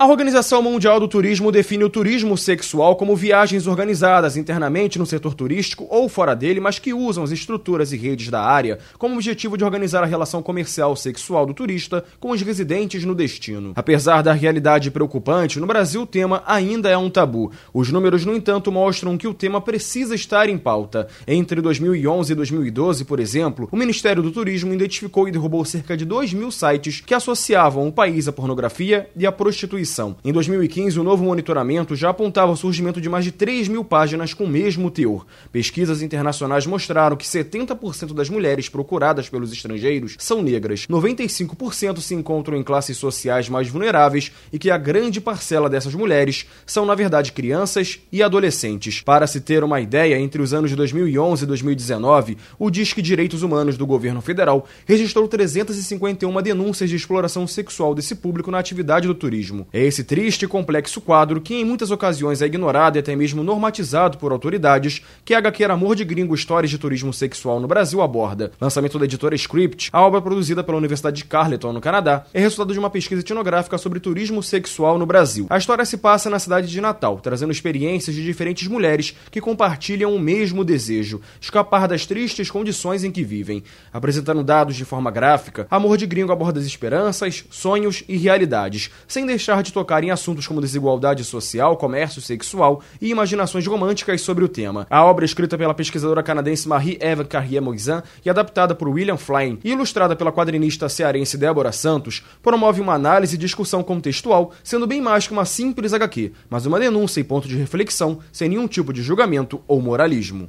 A Organização Mundial do Turismo define o turismo sexual como viagens organizadas internamente no setor turístico ou fora dele, mas que usam as estruturas e redes da área como objetivo de organizar a relação comercial sexual do turista com os residentes no destino. Apesar da realidade preocupante, no Brasil o tema ainda é um tabu. Os números, no entanto, mostram que o tema precisa estar em pauta. Entre 2011 e 2012, por exemplo, o Ministério do Turismo identificou e derrubou cerca de 2 mil sites que associavam o país à pornografia e à prostituição em 2015, o novo monitoramento já apontava o surgimento de mais de 3 mil páginas com o mesmo teor. Pesquisas internacionais mostraram que 70% das mulheres procuradas pelos estrangeiros são negras, 95% se encontram em classes sociais mais vulneráveis e que a grande parcela dessas mulheres são, na verdade, crianças e adolescentes. Para se ter uma ideia, entre os anos de 2011 e 2019, o Disque Direitos Humanos do governo federal registrou 351 denúncias de exploração sexual desse público na atividade do turismo. É esse triste e complexo quadro, que em muitas ocasiões é ignorado e até mesmo normatizado por autoridades, que a HQ Amor de Gringo Histórias de Turismo Sexual no Brasil aborda. Lançamento da editora Script, a obra produzida pela Universidade de Carleton, no Canadá, é resultado de uma pesquisa etnográfica sobre turismo sexual no Brasil. A história se passa na cidade de Natal, trazendo experiências de diferentes mulheres que compartilham o mesmo desejo, escapar das tristes condições em que vivem. Apresentando dados de forma gráfica, Amor de Gringo aborda as esperanças, sonhos e realidades, sem deixar de de tocar em assuntos como desigualdade social, comércio sexual e imaginações românticas sobre o tema. A obra, escrita pela pesquisadora canadense Marie-Eve Carrier-Moizan e adaptada por William Flynn e ilustrada pela quadrinista cearense Débora Santos, promove uma análise e discussão contextual, sendo bem mais que uma simples HQ, mas uma denúncia e ponto de reflexão, sem nenhum tipo de julgamento ou moralismo.